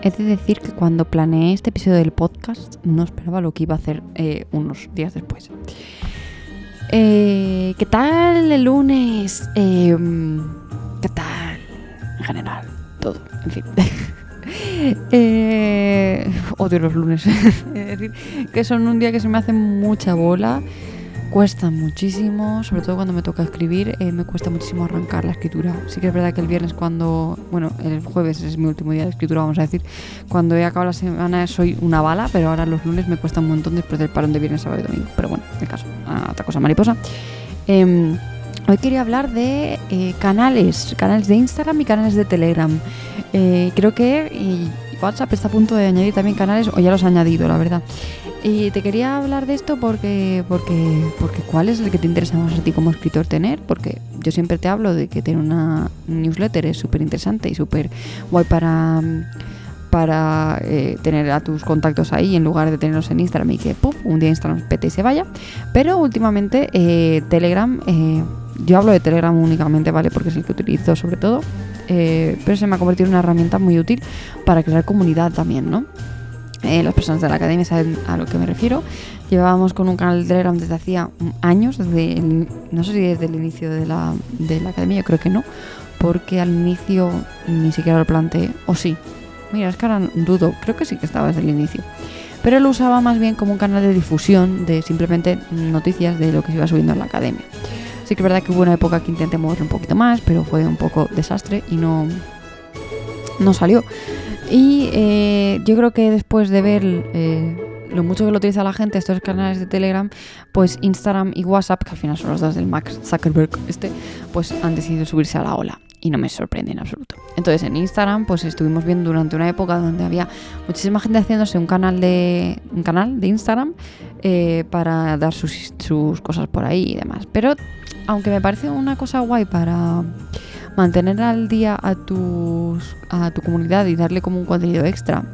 He de decir que cuando planeé este episodio del podcast no esperaba lo que iba a hacer eh, unos días después. Eh, ¿Qué tal el lunes? Em, ¿Qué tal? En general, todo, en fin. eh, odio los lunes. es decir, que son un día que se me hace mucha bola cuesta muchísimo, sobre todo cuando me toca escribir, eh, me cuesta muchísimo arrancar la escritura. Sí que es verdad que el viernes cuando, bueno, el jueves es mi último día de escritura, vamos a decir, cuando he acabado la semana soy una bala, pero ahora los lunes me cuesta un montón después del parón de viernes, sábado y domingo. Pero bueno, el caso, otra cosa mariposa. Em, hoy quería hablar de eh, canales, canales de Instagram y canales de Telegram. Eh, creo que WhatsApp está a punto de añadir también canales, o ya los ha añadido, la verdad. Y te quería hablar de esto porque, porque, porque ¿cuál es el que te interesa más a ti como escritor tener? Porque yo siempre te hablo de que tener una newsletter es súper interesante y súper guay para, para eh, tener a tus contactos ahí en lugar de tenerlos en Instagram y que puff, un día Instagram pete y se vaya. Pero últimamente eh, Telegram, eh, yo hablo de Telegram únicamente, ¿vale? Porque es el que utilizo sobre todo. pero se me ha convertido en una herramienta muy útil para crear comunidad también, ¿no? Eh, las personas de la academia saben a lo que me refiero. Llevábamos con un canal de Telegram desde hacía años, desde no sé si desde el inicio de la, de la academia, yo creo que no, porque al inicio ni siquiera lo planteé, o sí. Mira, es que ahora dudo, creo que sí que estaba desde el inicio. Pero lo usaba más bien como un canal de difusión de simplemente noticias de lo que se iba subiendo en la academia. Sí que es verdad que hubo una época que intenté moverlo un poquito más, pero fue un poco desastre y no, no salió. Y eh, yo creo que después de ver eh, lo mucho que lo utiliza la gente, estos canales de Telegram, pues Instagram y WhatsApp, que al final son los dos del Max Zuckerberg, este, pues han decidido subirse a la ola. Y no me sorprende en absoluto. Entonces en Instagram, pues estuvimos viendo durante una época donde había muchísima gente haciéndose un canal de, un canal de Instagram eh, para dar sus, sus cosas por ahí y demás. Pero aunque me parece una cosa guay para mantener al día a, tus, a tu comunidad y darle como un contenido extra,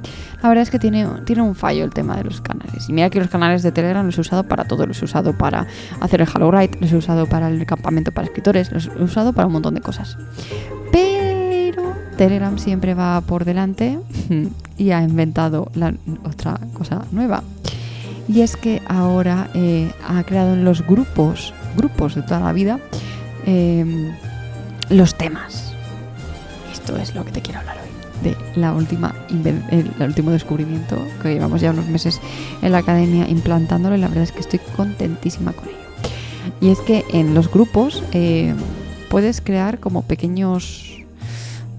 la verdad es que tiene, tiene un fallo el tema de los canales. Y mira que los canales de Telegram los he usado para todo. Los he usado para hacer el Hello los he usado para el campamento para escritores, los he usado para un montón de cosas. Pero Telegram siempre va por delante y ha inventado otra cosa nueva. Y es que ahora eh, ha creado en los grupos, grupos de toda la vida, eh, los temas. Esto es lo que te quiero hablar hoy. De la última el, último descubrimiento que llevamos ya unos meses en la academia implantándolo y la verdad es que estoy contentísima con ello. Y es que en los grupos eh, puedes crear como pequeños,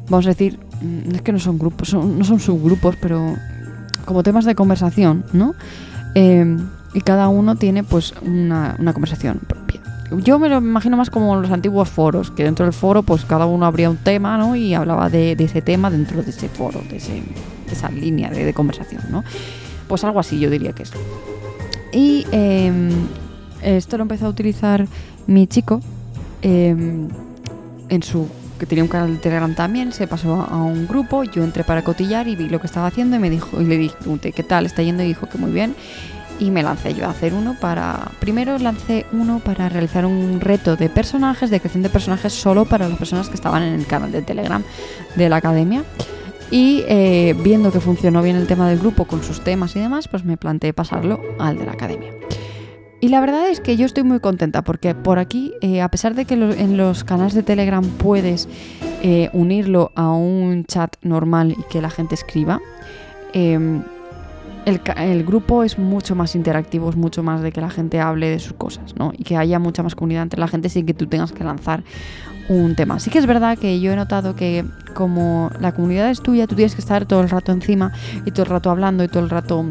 vamos a decir, mm, es que no son grupos, no son subgrupos, pero como temas de conversación, ¿no? Eh, y cada uno tiene pues una, una conversación yo me lo imagino más como los antiguos foros, que dentro del foro pues cada uno abría un tema, ¿no? Y hablaba de, ese tema dentro de ese foro, de, esa línea de, conversación, ¿no? Pues algo así yo diría que es. Y em, esto lo empezó a utilizar mi chico em, en su que tenía un canal de Telegram también, se pasó a un grupo, yo entré para cotillar y vi lo que estaba haciendo y me dijo y le dije, ¿qué tal? ¿Está yendo? Y dijo que muy bien y me lancé yo a hacer uno para... Primero lancé uno para realizar un reto de personajes, de creación de personajes solo para las personas que estaban en el canal de Telegram de la academia. Y eh, viendo que funcionó bien el tema del grupo con sus temas y demás, pues me planteé pasarlo al de la academia. Y la verdad es que yo estoy muy contenta porque por aquí, eh, a pesar de que en los canales de Telegram puedes eh, unirlo a un chat normal y que la gente escriba, el, grupo es mucho más interactivo, es mucho más de que la gente hable de sus cosas, ¿no? Y que haya mucha más comunidad entre la gente sin que tú tengas que lanzar un tema. Sí que es verdad que yo he notado que como la comunidad es tuya, tú tienes que estar todo el rato encima y todo el rato hablando y todo el rato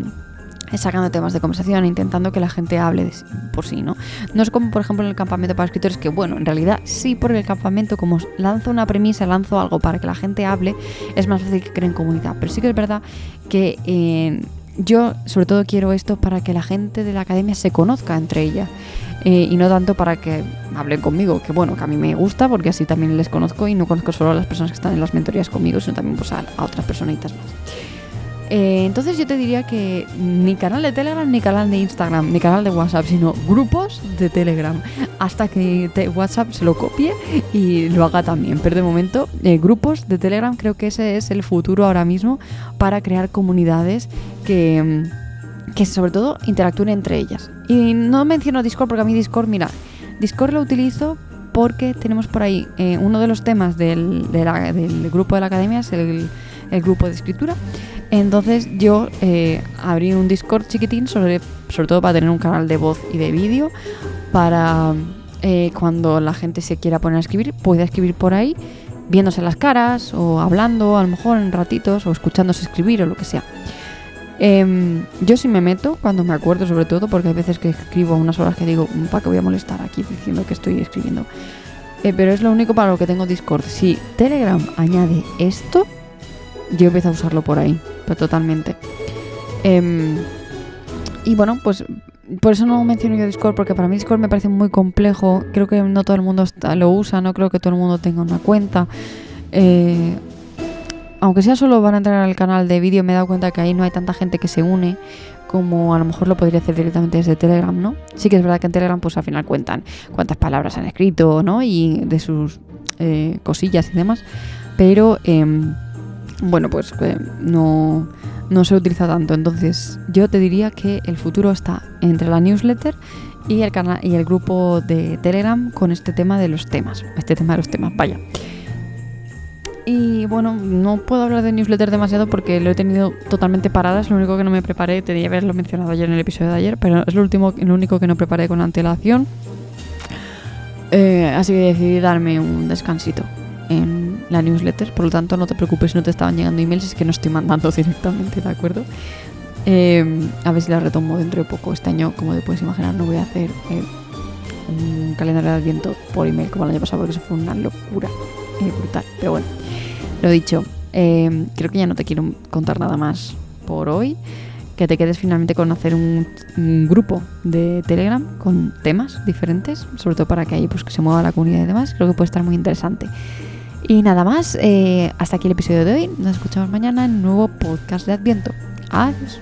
sacando temas de conversación, intentando que la gente hable por sí, ¿no? No es como, por ejemplo, en el campamento para escritores, que bueno, en realidad sí, porque el campamento, como lanzo una premisa, lanzo algo para que la gente hable, es más fácil que creen comunidad. Pero sí que es verdad que en yo sobre todo quiero esto para que la gente de la academia se conozca entre ellas eh, y no tanto para que hablen conmigo, que bueno, que a mí me gusta porque así también les conozco y no conozco solo a las personas que están en las mentorías conmigo, sino también pues, a, otras personitas más. Eh, entonces yo te diría que ni canal de Telegram, ni canal de Instagram, ni canal de WhatsApp, sino grupos de Telegram. Hasta que WhatsApp se lo copie y lo haga también. Pero de momento, eh, grupos de Telegram creo que ese es el futuro ahora mismo para crear comunidades que, que sobre todo interactúen entre ellas. Y no menciono Discord porque a mí Discord, mira, Discord lo utilizo porque tenemos por ahí eh, uno de los temas del, grupo de la academia, es el, el grupo de escritura. Entonces yo eh, abrí un Discord chiquitín, sobre, sobre todo para tener un canal de voz y de vídeo, para eh, cuando la gente se quiera poner a escribir, pueda escribir por ahí, viéndose las caras, o hablando a lo mejor en ratitos, o escuchándose escribir, o lo que sea. Em, yo sí me meto cuando me acuerdo, sobre todo, porque hay veces que escribo unas horas que digo, ¿para qué voy a molestar aquí diciendo que estoy escribiendo? Eh, pero es lo único para lo que tengo Discord. Si Telegram añade esto, yo empiezo a usarlo por ahí, pero totalmente. Em, y bueno, pues por eso no menciono yo Discord, porque para mí Discord me parece muy complejo. Creo que no todo el mundo lo usa, no creo que todo el mundo tenga una cuenta. Eh, aunque sea solo van a entrar al canal de vídeo, me he dado cuenta que ahí no hay tanta gente que se une como a lo mejor lo podría hacer directamente desde Telegram, ¿no? Sí que es verdad que en Telegram pues al final cuentan cuántas palabras han escrito, ¿no? Y de sus eh, cosillas y demás. Pero em, bueno, pues eh, no, se utiliza tanto. Entonces, yo te diría que el futuro está entre la newsletter y el canal y el grupo de Telegram con este tema de los temas. Este tema de los temas, vaya. Y bueno, no puedo hablar de newsletter demasiado porque lo he tenido totalmente parada. Es lo único que no me preparé. Tenía haberlo mencionado ayer en el episodio de ayer, pero es lo, último, lo único que no preparé con antelación. Eh, así que decidí darme un descansito en la newsletter, por lo tanto no te preocupes si no te estaban llegando emails, es que no estoy mandando directamente, ¿de acuerdo? Em, a ver si la retomo dentro de poco. Este año, como te puedes imaginar, no voy a hacer eh, un calendario de adviento por email como el año pasado, porque eso fue una locura eh, brutal. Pero bueno, lo dicho, em, creo que ya no te quiero contar nada más por hoy. Que te quedes finalmente con hacer un, grupo de Telegram con temas diferentes, sobre todo para que ahí pues, que se mueva la comunidad y demás. Creo que puede estar muy interesante. Y nada más, eh, hasta aquí el episodio de hoy. Nos escuchamos mañana en un nuevo podcast de Adviento. Adiós.